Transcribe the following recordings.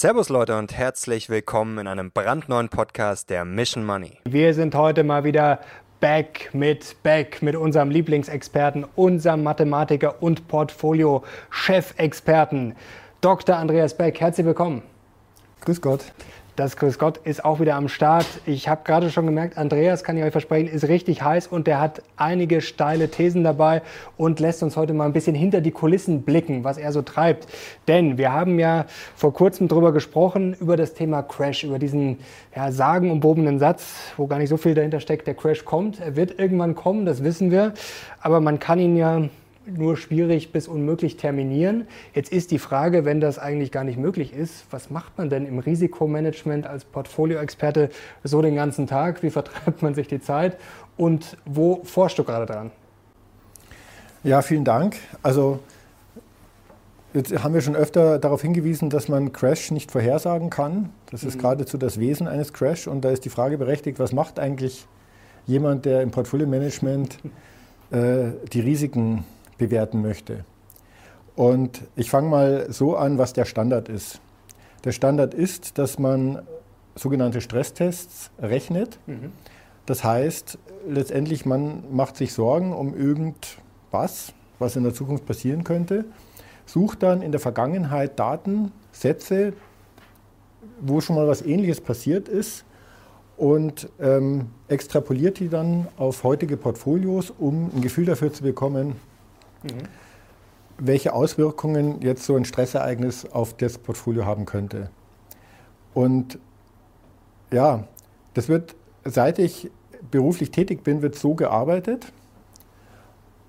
Servus Leute und herzlich willkommen in einem brandneuen Podcast der Mission Money. Wir sind heute mal wieder back mit back mit unserem Lieblingsexperten, unserem Mathematiker und Portfolio-Chefexperten, Dr. Andreas Beck. Herzlich willkommen. Grüß Gott. Das Grüß Gott ist auch wieder am Start. Ich habe gerade schon gemerkt, Andreas, kann ich euch versprechen, ist richtig heiß und der hat einige steile Thesen dabei und lässt uns heute mal ein bisschen hinter die Kulissen blicken, was er so treibt. Denn wir haben ja vor kurzem darüber gesprochen, über das Thema Crash, über diesen ja, sagenumwobenen Satz, wo gar nicht so viel dahinter steckt. Der Crash kommt, er wird irgendwann kommen, das wissen wir. Aber man kann ihn ja nur schwierig bis unmöglich terminieren. Jetzt ist die Frage, wenn das eigentlich gar nicht möglich ist, was macht man denn im Risikomanagement als Portfolioexperte so den ganzen Tag? Wie vertreibt man sich die Zeit? Und wo forschst du gerade dran? Ja, vielen Dank. Also Jetzt haben wir schon öfter darauf hingewiesen, dass man Crash nicht vorhersagen kann. Das ist mhm. geradezu das Wesen eines Crash. Und da ist die Frage berechtigt, was macht eigentlich jemand, der im Portfolio-Management äh, die Risiken bewerten möchte. Und ich fange mal so an, was der Standard ist. Der Standard ist, dass man sogenannte Stresstests rechnet. Mhm. Das heißt, letztendlich man macht sich Sorgen um irgendwas, was in der Zukunft passieren könnte, sucht dann in der Vergangenheit Datensätze, wo schon mal was Ähnliches passiert ist und ähm, extrapoliert die dann auf heutige Portfolios, um ein Gefühl dafür zu bekommen, Mhm. Welche Auswirkungen jetzt so ein Stressereignis auf das Portfolio haben könnte. Und ja, das wird, seit ich beruflich tätig bin, wird so gearbeitet.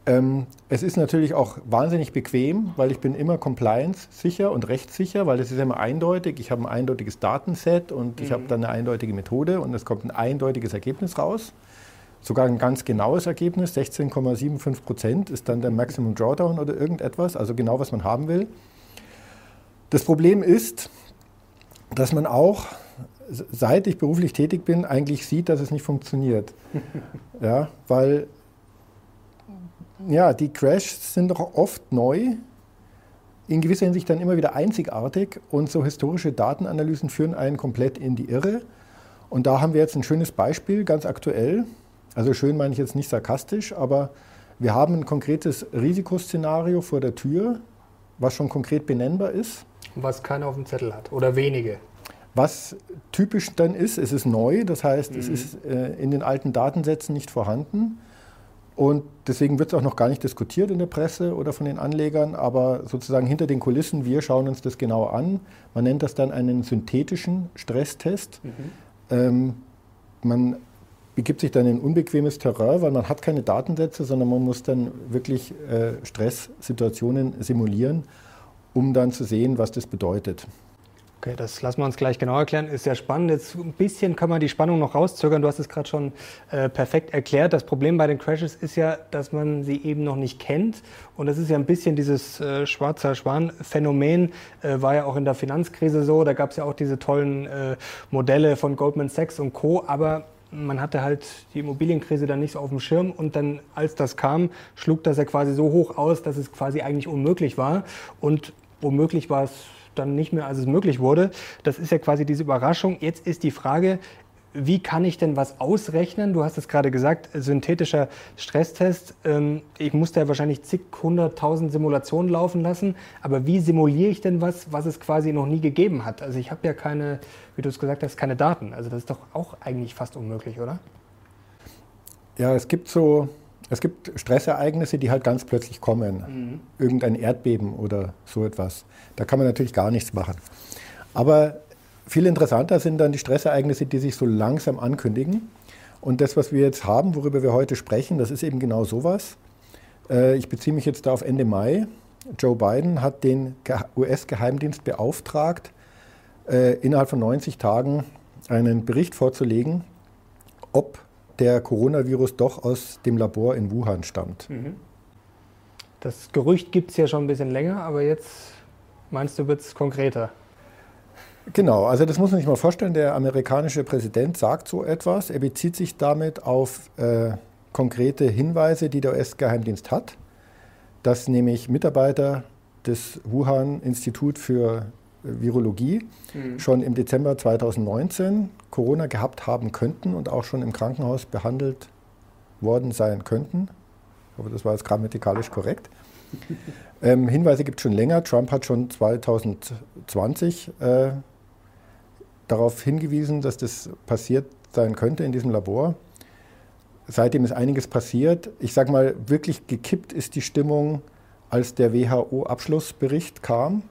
Ähm, es ist natürlich auch wahnsinnig bequem, weil ich bin immer compliance-sicher und rechtssicher, weil es ist immer eindeutig. Ich habe ein eindeutiges Datenset und mhm. ich habe dann eine eindeutige Methode und es kommt ein eindeutiges Ergebnis raus sogar ein ganz genaues Ergebnis, 16,75 Prozent ist dann der Maximum Drawdown oder irgendetwas, also genau, was man haben will. Das Problem ist, dass man auch, seit ich beruflich tätig bin, eigentlich sieht, dass es nicht funktioniert. ja, weil ja, die Crashs sind doch oft neu, in gewisser Hinsicht dann immer wieder einzigartig und so historische Datenanalysen führen einen komplett in die Irre. Und da haben wir jetzt ein schönes Beispiel, ganz aktuell. Also schön meine ich jetzt nicht sarkastisch, aber wir haben ein konkretes Risikoszenario vor der Tür, was schon konkret benennbar ist. Was keiner auf dem Zettel hat oder wenige. Was typisch dann ist, es ist neu, das heißt, mhm. es ist äh, in den alten Datensätzen nicht vorhanden. Und deswegen wird es auch noch gar nicht diskutiert in der Presse oder von den Anlegern, aber sozusagen hinter den Kulissen, wir schauen uns das genau an. Man nennt das dann einen synthetischen Stresstest. Mhm. Ähm, man begibt sich dann in unbequemes Terrain, weil man hat keine Datensätze, sondern man muss dann wirklich äh, Stresssituationen simulieren, um dann zu sehen, was das bedeutet. Okay, das lassen wir uns gleich genau erklären. Ist sehr spannend. Jetzt ein bisschen kann man die Spannung noch rauszögern. Du hast es gerade schon äh, perfekt erklärt. Das Problem bei den Crashes ist ja, dass man sie eben noch nicht kennt. Und das ist ja ein bisschen dieses äh, schwarzer Schwan-Phänomen. Äh, war ja auch in der Finanzkrise so. Da gab es ja auch diese tollen äh, Modelle von Goldman Sachs und Co. Aber man hatte halt die Immobilienkrise dann nicht so auf dem Schirm und dann, als das kam, schlug das ja quasi so hoch aus, dass es quasi eigentlich unmöglich war. Und womöglich war es dann nicht mehr, als es möglich wurde. Das ist ja quasi diese Überraschung. Jetzt ist die Frage, wie kann ich denn was ausrechnen? Du hast es gerade gesagt, synthetischer Stresstest. Ähm, ich musste ja wahrscheinlich zig, hunderttausend Simulationen laufen lassen. Aber wie simuliere ich denn was, was es quasi noch nie gegeben hat? Also ich habe ja keine, wie du es gesagt hast, keine Daten. Also das ist doch auch eigentlich fast unmöglich, oder? Ja, es gibt so, es gibt Stressereignisse, die halt ganz plötzlich kommen. Mhm. Irgendein Erdbeben oder so etwas. Da kann man natürlich gar nichts machen. Aber viel interessanter sind dann die Stressereignisse, die sich so langsam ankündigen. Und das, was wir jetzt haben, worüber wir heute sprechen, das ist eben genau sowas. Äh, ich beziehe mich jetzt da auf Ende Mai. Joe Biden hat den US-Geheimdienst beauftragt, äh, innerhalb von 90 Tagen einen Bericht vorzulegen, ob der Coronavirus doch aus dem Labor in Wuhan stammt. Mhm. Das Gerücht gibt es ja schon ein bisschen länger, aber jetzt meinst du, wird es konkreter? Genau, also das muss man sich mal vorstellen. Der amerikanische Präsident sagt so etwas. Er bezieht sich damit auf äh, konkrete Hinweise, die der US-Geheimdienst hat, dass nämlich Mitarbeiter des Wuhan-Institut für Virologie mhm. schon im Dezember 2019 Corona gehabt haben könnten und auch schon im Krankenhaus behandelt worden sein könnten. Aber das war jetzt grammatikalisch korrekt. ähm, Hinweise gibt es schon länger. Trump hat schon 2020 äh, darauf hingewiesen, dass das passiert sein könnte in diesem Labor. Seitdem ist einiges passiert. Ich sage mal, wirklich gekippt ist die Stimmung, als der WHO-Abschlussbericht kam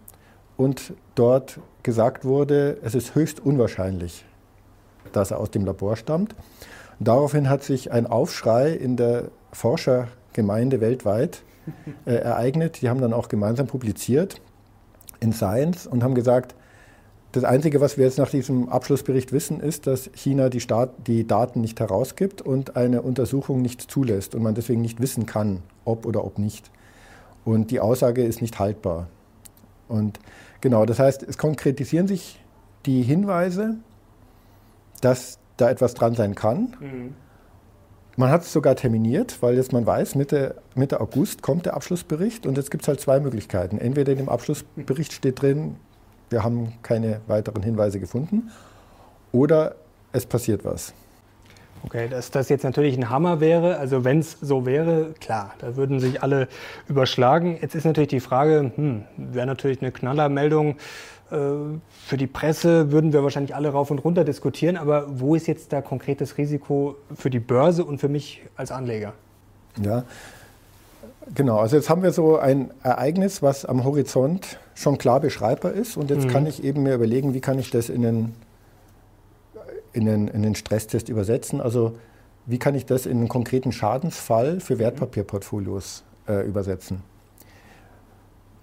und dort gesagt wurde, es ist höchst unwahrscheinlich, dass er aus dem Labor stammt. daraufhin hat sich ein Aufschrei in der Forschergemeinde weltweit äh, ereignet. Die haben dann auch gemeinsam publiziert in Science und haben gesagt, das Einzige, was wir jetzt nach diesem Abschlussbericht wissen, ist, dass China die, Staat, die, Daten nicht herausgibt und eine Untersuchung nicht zulässt und man deswegen nicht wissen kann, ob oder ob nicht. Und die Aussage ist nicht haltbar. Und genau, das heißt, es konkretisieren sich die Hinweise, dass da etwas dran sein kann. Mhm. Man hat es sogar terminiert, weil jetzt man weiß, Mitte, Mitte August kommt der Abschlussbericht und jetzt gibt es halt zwei Möglichkeiten. Entweder in dem Abschlussbericht steht drin, wir haben keine weiteren Hinweise gefunden oder es passiert was. Okay, dass das jetzt natürlich ein Hammer wäre, also wenn es so wäre, klar, da würden sich alle überschlagen. Jetzt ist natürlich die Frage, hm, wäre natürlich eine Knallermeldung. Äh, für die Presse würden wir wahrscheinlich alle rauf und runter diskutieren, aber wo ist jetzt da konkretes Risiko für die Börse und für mich als Anleger? Ja, genau. Also jetzt haben wir so ein Ereignis, was am Horizont schon klar beschreibbar ist und jetzt mhm. kann ich eben mir überlegen, wie kann ich das in den in den, in den Stresstest übersetzen. Also wie kann ich das in einen konkreten Schadensfall für Wertpapierportfolios äh, übersetzen?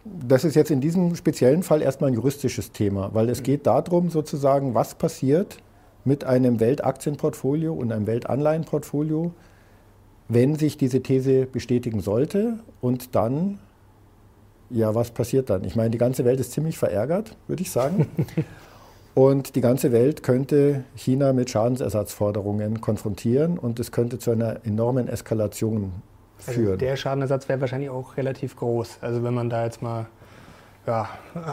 Das ist jetzt in diesem speziellen Fall erstmal ein juristisches Thema, weil es geht darum, sozusagen, was passiert mit einem Weltaktienportfolio und einem Weltanleihenportfolio, wenn sich diese These bestätigen sollte und dann, ja, was passiert dann? Ich meine, die ganze Welt ist ziemlich verärgert, würde ich sagen. Und die ganze Welt könnte China mit Schadensersatzforderungen konfrontieren und es könnte zu einer enormen Eskalation also führen. Der Schadenersatz wäre wahrscheinlich auch relativ groß. Also wenn man da jetzt mal ja,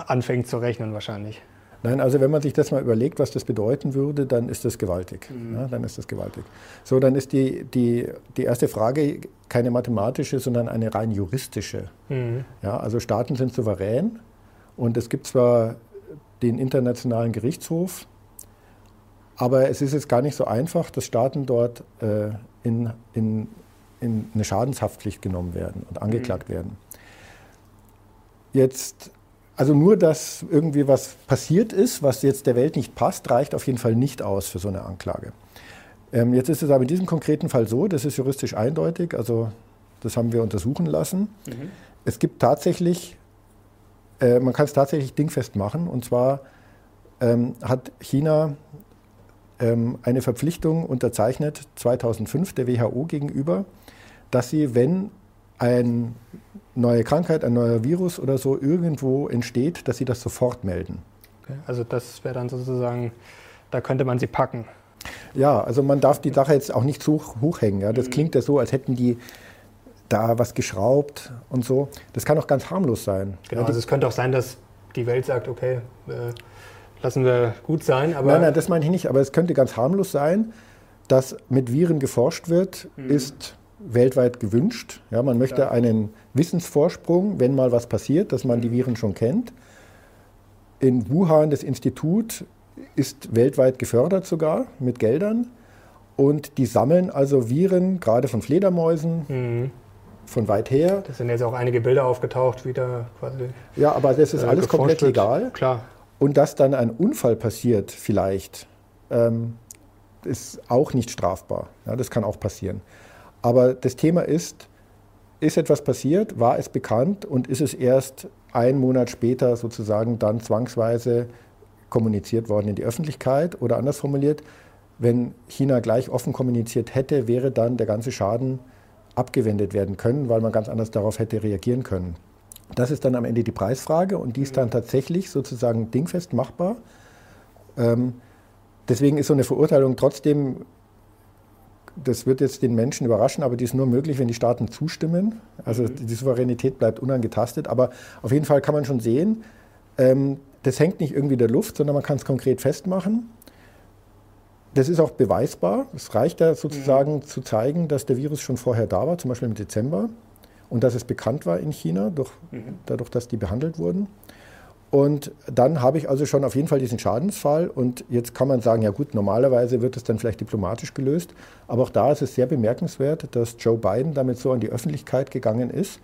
anfängt zu rechnen wahrscheinlich. Nein, also wenn man sich das mal überlegt, was das bedeuten würde, dann ist das gewaltig. Mhm. Ja, dann ist das gewaltig. So, dann ist die, die, die erste Frage keine mathematische, sondern eine rein juristische. Mhm. Ja, also Staaten sind souverän und es gibt zwar den Internationalen Gerichtshof. Aber es ist jetzt gar nicht so einfach, dass Staaten dort äh, in, in, in eine Schadenshaftpflicht genommen werden und angeklagt mhm. werden. Jetzt, also nur, dass irgendwie was passiert ist, was jetzt der Welt nicht passt, reicht auf jeden Fall nicht aus für so eine Anklage. Ähm, jetzt ist es aber in diesem konkreten Fall so, das ist juristisch eindeutig, also das haben wir untersuchen lassen. Mhm. Es gibt tatsächlich äh, man kann es tatsächlich dingfest machen. Und zwar ähm, hat China ähm, eine Verpflichtung unterzeichnet 2005 der WHO gegenüber, dass sie, wenn eine neue Krankheit, ein neuer Virus oder so irgendwo entsteht, dass sie das sofort melden. Okay, also das wäre dann sozusagen, da könnte man sie packen. Ja, also man darf die Sache jetzt auch nicht zu hoch hängen. Ja. Das mhm. klingt ja so, als hätten die da was geschraubt und so. Das kann auch ganz harmlos sein. Genau, also es könnte auch sein, dass die Welt sagt, okay, äh, lassen wir gut sein. Aber nein, nein, das meine ich nicht. Aber es könnte ganz harmlos sein, dass mit Viren geforscht wird, mhm. ist weltweit gewünscht. Ja, man möchte einen Wissensvorsprung, wenn mal was passiert, dass man mhm. die Viren schon kennt. In Wuhan, das Institut, ist weltweit gefördert sogar mit Geldern. Und die sammeln also Viren, gerade von Fledermäusen, mhm von weit her. Das sind jetzt auch einige Bilder aufgetaucht, wieder quasi. Ja, aber das ist äh, alles komplett wird. legal. Klar. Und dass dann ein Unfall passiert, vielleicht, ähm, ist auch nicht strafbar. Ja, das kann auch passieren. Aber das Thema ist, ist etwas passiert, war es bekannt und ist es erst einen Monat später sozusagen dann zwangsweise kommuniziert worden in die Öffentlichkeit oder anders formuliert, wenn China gleich offen kommuniziert hätte, wäre dann der ganze Schaden abgewendet werden können, weil man ganz anders darauf hätte reagieren können. Das ist dann am Ende die Preisfrage und die ist dann tatsächlich sozusagen dingfest machbar. Ähm, deswegen ist so eine Verurteilung trotzdem, das wird jetzt den Menschen überraschen, aber die ist nur möglich, wenn die Staaten zustimmen. Also mhm. die Souveränität bleibt unangetastet. Aber auf jeden Fall kann man schon sehen, ähm, das hängt nicht irgendwie in der Luft, sondern man kann es konkret festmachen. Das ist auch beweisbar. Es reicht ja sozusagen mhm. zu zeigen, dass der Virus schon vorher da war, zum Beispiel im Dezember, und dass es bekannt war in China, durch, mhm. dadurch, dass die behandelt wurden. Und dann habe ich also schon auf jeden Fall diesen Schadensfall. Und jetzt kann man sagen, ja gut, normalerweise wird es dann vielleicht diplomatisch gelöst. Aber auch da ist es sehr bemerkenswert, dass Joe Biden damit so an die Öffentlichkeit gegangen ist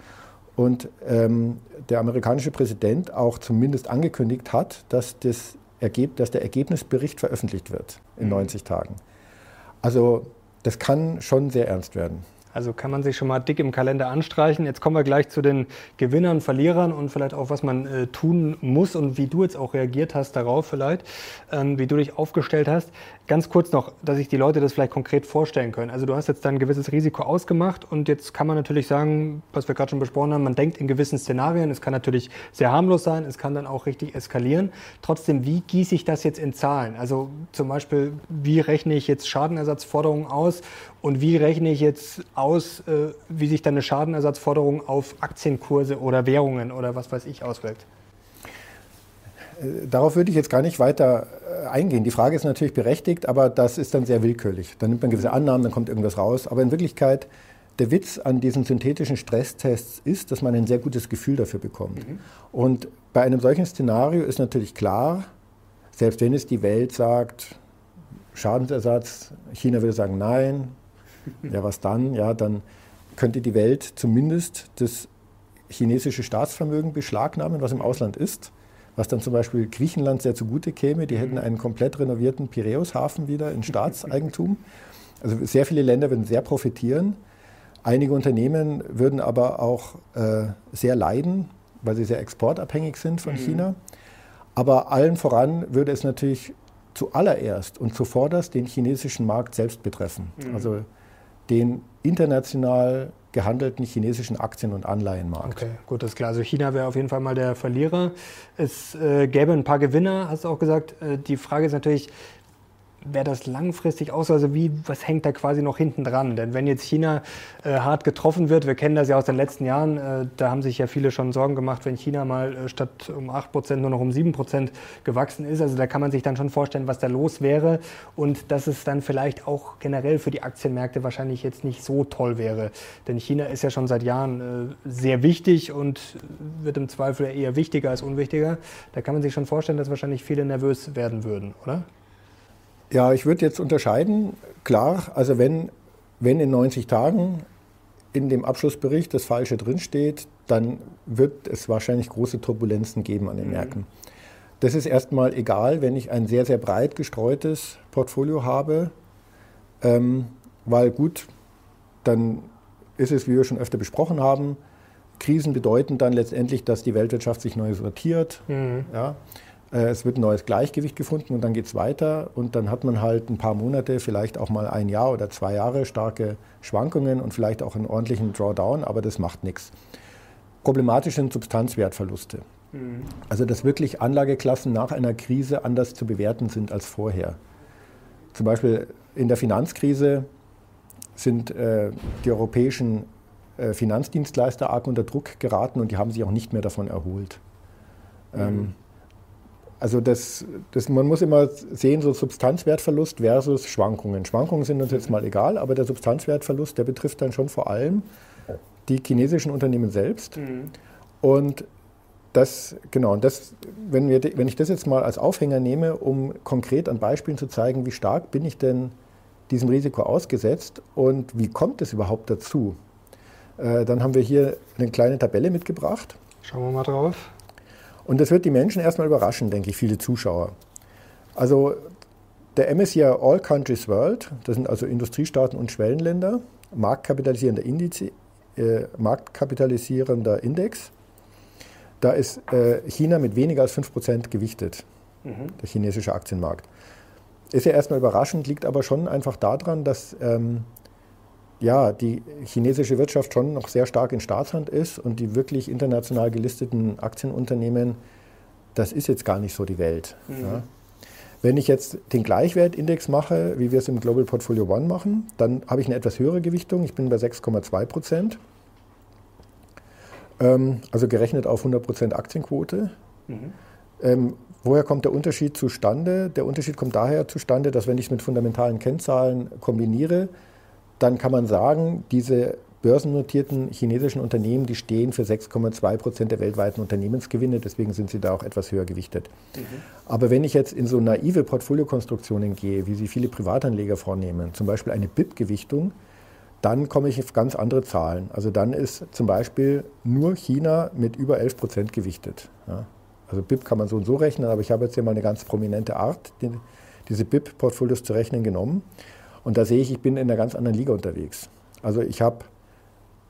und ähm, der amerikanische Präsident auch zumindest angekündigt hat, dass, das Ergeb dass der Ergebnisbericht veröffentlicht wird in mhm. 90 Tagen. Also das kann schon sehr ernst werden. Also kann man sich schon mal dick im Kalender anstreichen. Jetzt kommen wir gleich zu den Gewinnern, Verlierern und vielleicht auch, was man äh, tun muss und wie du jetzt auch reagiert hast darauf vielleicht, ähm, wie du dich aufgestellt hast. Ganz kurz noch, dass sich die Leute das vielleicht konkret vorstellen können. Also du hast jetzt dann ein gewisses Risiko ausgemacht und jetzt kann man natürlich sagen, was wir gerade schon besprochen haben, man denkt in gewissen Szenarien. Es kann natürlich sehr harmlos sein, es kann dann auch richtig eskalieren. Trotzdem, wie gieße ich das jetzt in Zahlen? Also zum Beispiel, wie rechne ich jetzt Schadenersatzforderungen aus und wie rechne ich jetzt aus, äh, wie sich dann eine Schadenersatzforderung auf Aktienkurse oder Währungen oder was weiß ich auswirkt? Darauf würde ich jetzt gar nicht weiter äh, eingehen. Die Frage ist natürlich berechtigt, aber das ist dann sehr willkürlich. Dann nimmt man gewisse Annahmen, dann kommt irgendwas raus. Aber in Wirklichkeit, der Witz an diesen synthetischen Stresstests ist, dass man ein sehr gutes Gefühl dafür bekommt. Mhm. Und bei einem solchen Szenario ist natürlich klar, selbst wenn es die Welt sagt, Schadensersatz, China würde sagen nein, ja was dann? Ja, dann könnte die Welt zumindest das chinesische Staatsvermögen beschlagnahmen, was im Ausland ist was dann zum Beispiel Griechenland sehr zugute käme. Die hätten mhm. einen komplett renovierten Piräushafen wieder in Staatseigentum. Also sehr viele Länder würden sehr profitieren. Einige Unternehmen würden aber auch äh, sehr leiden, weil sie sehr exportabhängig sind von mhm. China. Aber allen voran würde es natürlich zuallererst und zuvorderst den chinesischen Markt selbst betreffen. Mhm. Also den international gehandelten chinesischen Aktien- und Anleihenmarkt. Okay, gut, das ist klar. Also China wäre auf jeden Fall mal der Verlierer. Es äh, gäbe ein paar Gewinner, hast du auch gesagt. Äh, die Frage ist natürlich, wer das langfristig aus, also wie, was hängt da quasi noch hinten dran? Denn wenn jetzt China äh, hart getroffen wird, wir kennen das ja aus den letzten Jahren, äh, da haben sich ja viele schon Sorgen gemacht, wenn China mal äh, statt um 8% nur noch um 7% gewachsen ist. Also da kann man sich dann schon vorstellen, was da los wäre und dass es dann vielleicht auch generell für die Aktienmärkte wahrscheinlich jetzt nicht so toll wäre. Denn China ist ja schon seit Jahren äh, sehr wichtig und wird im Zweifel eher wichtiger als unwichtiger. Da kann man sich schon vorstellen, dass wahrscheinlich viele nervös werden würden, oder? Ja, ich würde jetzt unterscheiden. Klar, also wenn, wenn in 90 Tagen in dem Abschlussbericht das Falsche drinsteht, dann wird es wahrscheinlich große Turbulenzen geben an den mhm. Märkten. Das ist erstmal egal, wenn ich ein sehr, sehr breit gestreutes Portfolio habe, ähm, weil gut, dann ist es, wie wir schon öfter besprochen haben, Krisen bedeuten dann letztendlich, dass die Weltwirtschaft sich neu sortiert. Mhm. Ja. Äh, es wird ein neues Gleichgewicht gefunden und dann geht es weiter und dann hat man halt ein paar Monate, vielleicht auch mal ein Jahr oder zwei Jahre starke Schwankungen und vielleicht auch einen ordentlichen Drawdown, aber das macht nichts. Problematisch sind Substanzwertverluste. Mhm. Also dass wirklich Anlageklassen nach einer Krise anders zu bewerten sind als vorher. Zum Beispiel in der Finanzkrise sind äh, die europäischen äh, Finanzdienstleister arg unter Druck geraten und die haben sich auch nicht mehr davon erholt. Mhm. Ähm, also das, das, man muss immer sehen, so Substanzwertverlust versus Schwankungen. Schwankungen sind uns jetzt mal egal, aber der Substanzwertverlust, der betrifft dann schon vor allem die chinesischen Unternehmen selbst. Mhm. Und das, genau, und das, wenn, wir, wenn ich das jetzt mal als Aufhänger nehme, um konkret an Beispielen zu zeigen, wie stark bin ich denn diesem Risiko ausgesetzt und wie kommt es überhaupt dazu, äh, dann haben wir hier eine kleine Tabelle mitgebracht. Schauen wir mal drauf. Und das wird die Menschen erstmal überraschen, denke ich, viele Zuschauer. Also der MSCI All Countries World, das sind also Industriestaaten und Schwellenländer, marktkapitalisierender, Indiz, äh, marktkapitalisierender Index. Da ist äh, China mit weniger als 5% gewichtet, mhm. der chinesische Aktienmarkt. Ist ja erstmal überraschend, liegt aber schon einfach daran, dass ähm, ja, die chinesische Wirtschaft schon noch sehr stark in Staatshand ist und die wirklich international gelisteten Aktienunternehmen, das ist jetzt gar nicht so die Welt. Mhm. Ja. Wenn ich jetzt den Gleichwertindex mache, wie wir es im Global Portfolio One machen, dann habe ich eine etwas höhere Gewichtung. Ich bin bei 6,2 Prozent. Ähm, also gerechnet auf 100 Prozent Aktienquote. Mhm. Ähm, woher kommt der Unterschied zustande? Der Unterschied kommt daher zustande, dass wenn ich es mit fundamentalen Kennzahlen kombiniere, dann kann man sagen, diese börsennotierten chinesischen Unternehmen, die stehen für 6,2 Prozent der weltweiten Unternehmensgewinne, deswegen sind sie da auch etwas höher gewichtet. Mhm. Aber wenn ich jetzt in so naive Portfoliokonstruktionen gehe, wie sie viele Privatanleger vornehmen, zum Beispiel eine BIP-Gewichtung, dann komme ich auf ganz andere Zahlen. Also dann ist zum Beispiel nur China mit über 11 Prozent gewichtet. Ja. Also BIP kann man so und so rechnen, aber ich habe jetzt hier mal eine ganz prominente Art, die, diese BIP-Portfolios zu rechnen genommen. Und da sehe ich, ich bin in einer ganz anderen Liga unterwegs. Also ich habe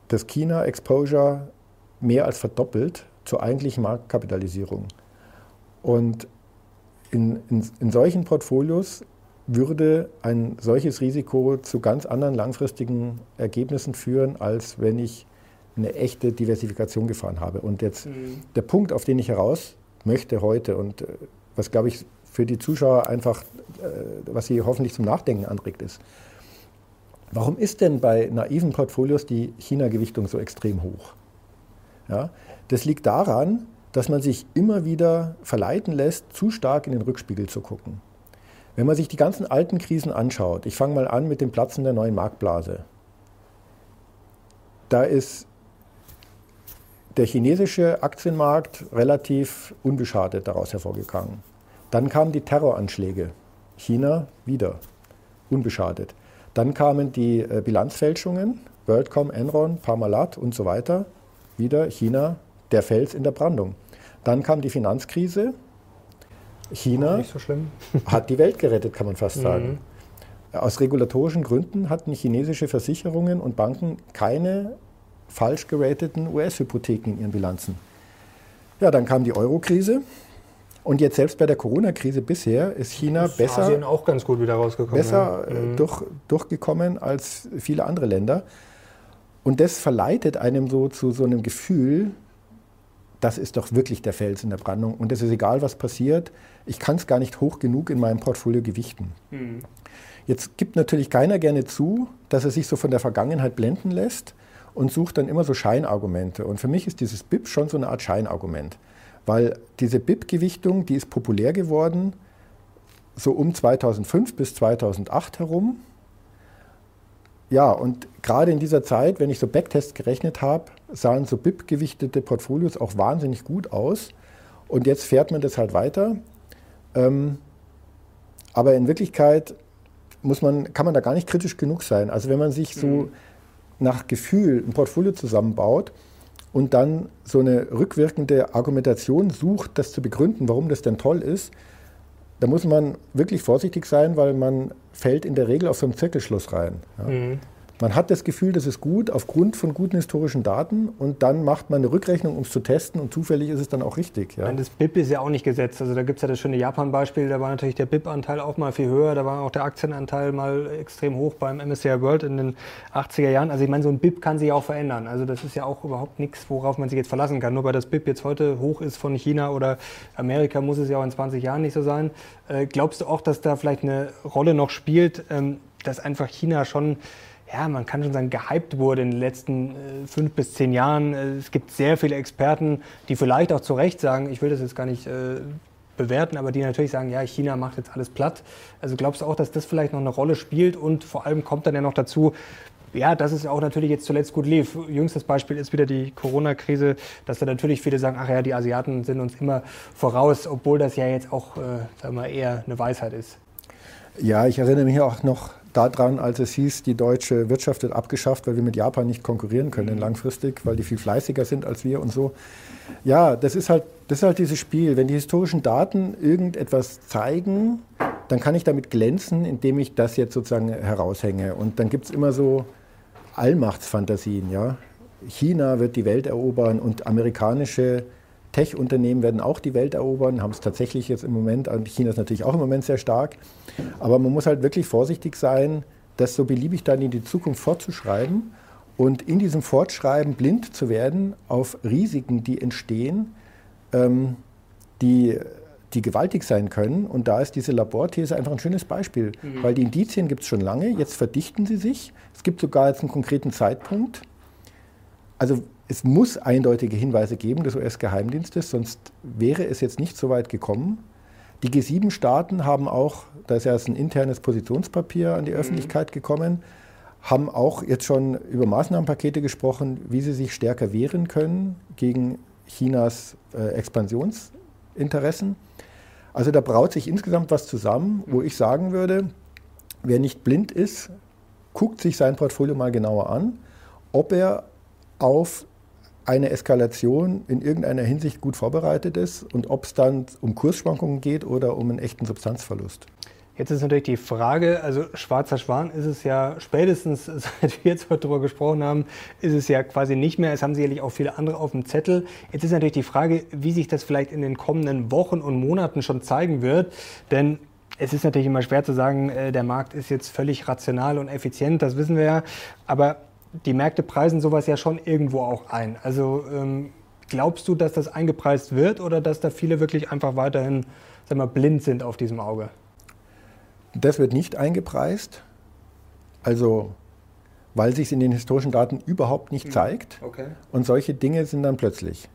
das China-Exposure mehr als verdoppelt zur eigentlichen Marktkapitalisierung. Und in, in, in solchen Portfolios würde ein solches Risiko zu ganz anderen langfristigen Ergebnissen führen, als wenn ich eine echte Diversifikation gefahren habe. Und jetzt mhm. der Punkt, auf den ich heraus möchte heute und äh, was, glaube ich, für die Zuschauer einfach, äh, was sie hoffentlich zum Nachdenken anregt, ist, Warum ist denn bei naiven Portfolios die China-Gewichtung so extrem hoch? Ja, das liegt daran, dass man sich immer wieder verleiten lässt, zu stark in den Rückspiegel zu gucken. Wenn man sich die ganzen alten Krisen anschaut, ich fange mal an mit dem Platzen der neuen Marktblase, da ist der chinesische Aktienmarkt relativ unbeschadet daraus hervorgegangen. Dann kamen die Terroranschläge. China wieder unbeschadet. Dann kamen die äh, Bilanzfälschungen, WorldCom, Enron, Parmalat und so weiter. Wieder China, der Fels in der Brandung. Dann kam die Finanzkrise. China so hat die Welt gerettet, kann man fast mhm. sagen. Mhm. Aus regulatorischen Gründen hatten chinesische Versicherungen und Banken keine falsch gerateten US-Hypotheken in ihren Bilanzen. Ja, dann kam die Euro-Krise. Und jetzt selbst bei der Corona-Krise bisher ist China ist besser, Asien auch ganz gut wieder rausgekommen, besser ja. Äh, mhm. durch, durchgekommen als viele andere Länder. Und das verleitet einem so zu so einem Gefühl, das ist doch wirklich der Fels in der Brandung. Und es ist egal, was passiert. Ich kann es gar nicht hoch genug in meinem Portfolio gewichten. Mhm. Jetzt gibt natürlich keiner gerne zu, dass er sich so von der Vergangenheit blenden lässt und sucht dann immer so Scheinargumente. Und für mich ist dieses BIP schon so eine Art Scheinargument. Weil diese BIP-Gewichtung, die ist populär geworden, so um 2005 bis 2008 herum. Ja, und gerade in dieser Zeit, wenn ich so Backtests gerechnet habe, sahen so BIP-gewichtete Portfolios auch wahnsinnig gut aus. Und jetzt fährt man das halt weiter. Ähm, aber in Wirklichkeit muss man, kann man da gar nicht kritisch genug sein. Also wenn man sich so mhm. nach Gefühl ein Portfolio zusammenbaut, und dann so eine rückwirkende Argumentation sucht, das zu begründen, warum das denn toll ist, da muss man wirklich vorsichtig sein, weil man fällt in der Regel auf so einen Zirkelschluss rein. Ja. Mhm. Man hat das Gefühl, das ist gut aufgrund von guten historischen Daten und dann macht man eine Rückrechnung, um es zu testen und zufällig ist es dann auch richtig. Ja. Das BIP ist ja auch nicht gesetzt. Also da gibt es ja das schöne Japan-Beispiel, da war natürlich der BIP-Anteil auch mal viel höher, da war auch der Aktienanteil mal extrem hoch beim MSCI World in den 80er Jahren. Also ich meine, so ein BIP kann sich auch verändern. Also das ist ja auch überhaupt nichts, worauf man sich jetzt verlassen kann. Nur weil das BIP jetzt heute hoch ist von China oder Amerika, muss es ja auch in 20 Jahren nicht so sein. Äh, glaubst du auch, dass da vielleicht eine Rolle noch spielt, ähm, dass einfach China schon ja, man kann schon sagen, gehypt wurde in den letzten äh, fünf bis zehn Jahren. Äh, es gibt sehr viele Experten, die vielleicht auch zu Recht sagen, ich will das jetzt gar nicht äh, bewerten, aber die natürlich sagen, ja, China macht jetzt alles platt. Also glaubst du auch, dass das vielleicht noch eine Rolle spielt und vor allem kommt dann ja noch dazu, ja, dass es auch natürlich jetzt zuletzt gut lief. Jüngstes Beispiel ist wieder die Corona-Krise, dass da natürlich viele sagen, ach ja, die Asiaten sind uns immer voraus, obwohl das ja jetzt auch, äh, sagen wir, eher eine Weisheit ist. Ja, ich erinnere mich auch noch daran, als es hieß, die deutsche Wirtschaft wird abgeschafft, weil wir mit Japan nicht konkurrieren können mhm. langfristig, weil die viel fleißiger sind als wir und so. Ja, das ist halt, das ist halt dieses Spiel. Wenn die historischen Daten irgendetwas zeigen, dann kann ich damit glänzen, indem ich das jetzt sozusagen heraushänge. Und dann gibt es immer so Allmachtsfantasien. Ja? China wird die Welt erobern und amerikanische Tech-Unternehmen werden auch die Welt erobern, haben es tatsächlich jetzt im Moment, China ist natürlich auch im Moment sehr stark. Aber man muss halt wirklich vorsichtig sein, das so beliebig dann in die Zukunft fortzuschreiben und in diesem Fortschreiben blind zu werden auf Risiken, die entstehen, ähm, die, die gewaltig sein können. Und da ist diese Laborthese einfach ein schönes Beispiel, mhm. weil die Indizien gibt es schon lange, jetzt verdichten sie sich. Es gibt sogar jetzt einen konkreten Zeitpunkt. Also es muss eindeutige Hinweise geben des US-Geheimdienstes, sonst wäre es jetzt nicht so weit gekommen. Die G7-Staaten haben auch, da ist ja ein internes Positionspapier an die mhm. Öffentlichkeit gekommen, haben auch jetzt schon über Maßnahmenpakete gesprochen, wie sie sich stärker wehren können gegen Chinas äh, Expansionsinteressen. Also da braut sich insgesamt was zusammen, wo ich sagen würde, wer nicht blind ist, guckt sich sein Portfolio mal genauer an, ob er auf eine Eskalation in irgendeiner Hinsicht gut vorbereitet ist und ob es dann um Kursschwankungen geht oder um einen echten Substanzverlust. Jetzt ist natürlich die Frage, also schwarzer Schwan ist es ja spätestens, seit wir jetzt heute darüber gesprochen haben, ist es ja quasi nicht mehr. Es haben sicherlich auch viele andere auf dem Zettel. Jetzt ist natürlich die Frage, wie sich das vielleicht in den kommenden Wochen und Monaten schon zeigen wird. Denn es ist natürlich immer schwer zu sagen, äh, der Markt ist jetzt völlig rational und effizient, das wissen wir ja. Aber die Märkte preisen sowas ja schon irgendwo auch ein. Also ähm, glaubst du, dass das eingepreist wird oder dass da viele wirklich einfach weiterhin sag mal, blind sind auf diesem Auge? Das wird nicht eingepreist, also weil sich es in den historischen Daten überhaupt nicht mhm. zeigt. Okay. Und solche Dinge sind dann plötzlich.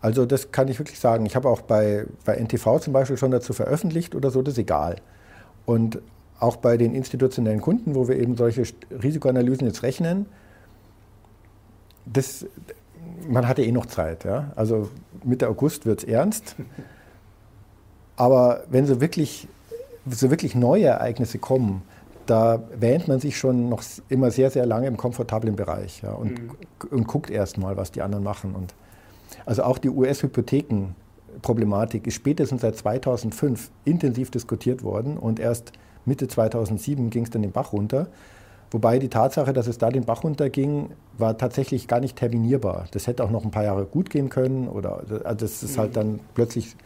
Also das kann ich wirklich sagen. Ich habe auch bei, bei NTV zum Beispiel schon dazu veröffentlicht oder so, das ist egal. Und auch bei den institutionellen Kunden, wo wir eben solche Risikoanalysen jetzt rechnen, das, man hatte eh noch Zeit. Ja? Also Mitte August wird es ernst. Aber wenn so wirklich so wirklich neue Ereignisse kommen, da wähnt man sich schon noch immer sehr, sehr lange im komfortablen Bereich ja, und, mhm. und guckt erst mal, was die anderen machen. Und also auch die US-Hypotheken-Problematik ist spätestens seit 2005 intensiv diskutiert worden und erst Mitte 2007 ging es dann den Bach runter. Wobei die Tatsache, dass es da den Bach runterging, war tatsächlich gar nicht terminierbar. Das hätte auch noch ein paar Jahre gut gehen können oder also das ist halt mhm. dann plötzlich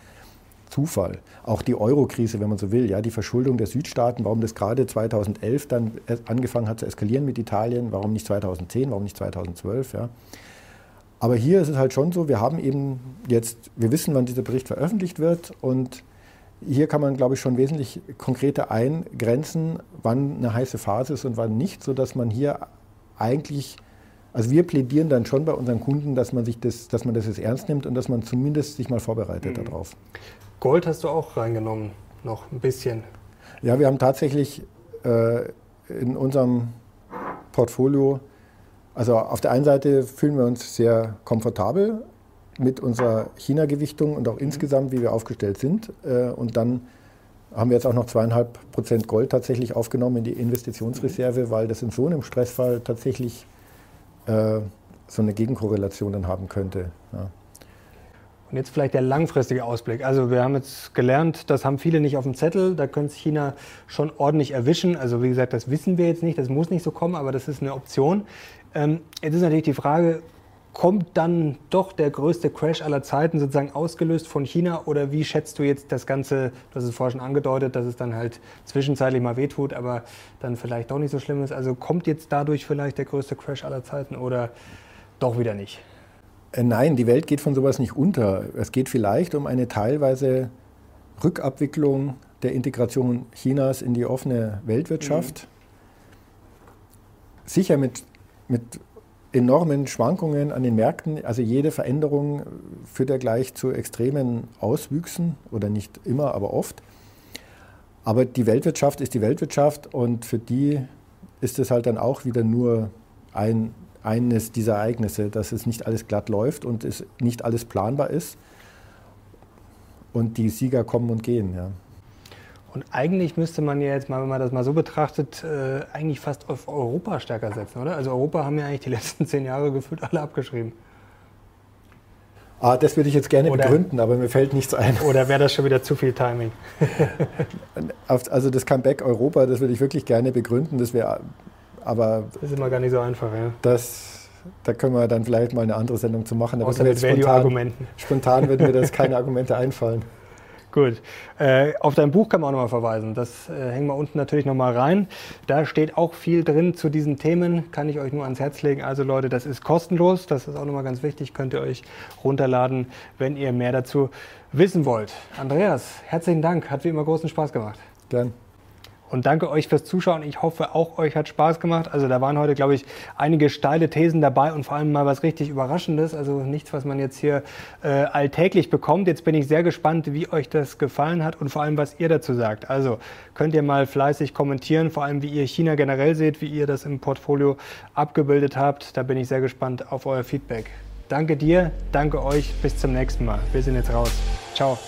Zufall. Auch die Euro-Krise, wenn man so will, ja, die Verschuldung der Südstaaten, warum das gerade 2011 dann angefangen hat zu eskalieren mit Italien, warum nicht 2010, warum nicht 2012, ja. Aber hier ist es halt schon so, wir haben eben jetzt, wir wissen, wann dieser Bericht veröffentlicht wird und hier kann man, glaube ich, schon wesentlich konkreter eingrenzen, wann eine heiße Phase ist und wann nicht, sodass man hier eigentlich, also wir plädieren dann schon bei unseren Kunden, dass man sich das, dass man das jetzt ernst nimmt und dass man zumindest sich mal vorbereitet mhm. darauf. Gold hast du auch reingenommen, noch ein bisschen. Ja, wir haben tatsächlich äh, in unserem Portfolio, also auf der einen Seite fühlen wir uns sehr komfortabel mit unserer China-Gewichtung und auch mhm. insgesamt, wie wir aufgestellt sind. Äh, und dann haben wir jetzt auch noch zweieinhalb Prozent Gold tatsächlich aufgenommen in die Investitionsreserve, weil das in so einem Stressfall tatsächlich äh, so eine Gegenkorrelation dann haben könnte. Ja. Und jetzt vielleicht der langfristige Ausblick. Also wir haben jetzt gelernt, das haben viele nicht auf dem Zettel, da könnte es China schon ordentlich erwischen. Also wie gesagt, das wissen wir jetzt nicht, das muss nicht so kommen, aber das ist eine Option. Ähm, jetzt ist natürlich die Frage, kommt dann doch der größte Crash aller Zeiten sozusagen ausgelöst von China oder wie schätzt du jetzt das Ganze, du hast es vorher schon angedeutet, dass es dann halt zwischenzeitlich mal wehtut, aber dann vielleicht doch nicht so schlimm ist. Also kommt jetzt dadurch vielleicht der größte Crash aller Zeiten oder doch wieder nicht? Äh, nein, die Welt geht von sowas nicht unter. Es geht vielleicht um eine teilweise Rückabwicklung der Integration Chinas in die offene Weltwirtschaft. Mhm. Sicher mit, mit enormen Schwankungen an den Märkten. Also jede Veränderung führt ja gleich zu extremen Auswüchsen oder nicht immer, aber oft. Aber die Weltwirtschaft ist die Weltwirtschaft und für die ist es halt dann auch wieder nur ein eines dieser Ereignisse, dass es nicht alles glatt läuft und es nicht alles planbar ist und die Sieger kommen und gehen. Ja. Und eigentlich müsste man ja jetzt mal, wenn man das mal so betrachtet, äh, eigentlich fast auf Europa stärker setzen, oder? Also Europa haben ja eigentlich die letzten zehn Jahre gefühlt alle abgeschrieben. Ah, das würde ich jetzt gerne oder, begründen, aber mir fällt nichts ein. Oder wäre das schon wieder zu viel Timing? also das Comeback Europa, das würde ich wirklich gerne begründen. Das wäre aber das ist immer gar nicht so einfach, ja. Das, da können wir dann vielleicht mal eine andere Sendung zu machen. Außer mit Value-Argumenten. Spontan, spontan würden mir das keine Argumente einfallen. Gut. Äh, auf dein Buch kann man auch nochmal verweisen. Das äh, hängen wir unten natürlich nochmal rein. Da steht auch viel drin zu diesen Themen. Kann ich euch nur ans Herz legen. Also Leute, das ist kostenlos. Das ist auch nochmal ganz wichtig. Könnt ihr euch runterladen, wenn ihr mehr dazu wissen wollt. Andreas, herzlichen Dank. Hat wie immer großen Spaß gemacht. Gern. Und danke euch fürs Zuschauen. Ich hoffe, auch euch hat Spaß gemacht. Also da waren heute, glaube ich, einige steile Thesen dabei und vor allem mal was richtig Überraschendes. Also nichts, was man jetzt hier äh, alltäglich bekommt. Jetzt bin ich sehr gespannt, wie euch das gefallen hat und vor allem, was ihr dazu sagt. Also könnt ihr mal fleißig kommentieren, vor allem, wie ihr China generell seht, wie ihr das im Portfolio abgebildet habt. Da bin ich sehr gespannt auf euer Feedback. Danke dir, danke euch, bis zum nächsten Mal. Wir sind jetzt raus. Ciao.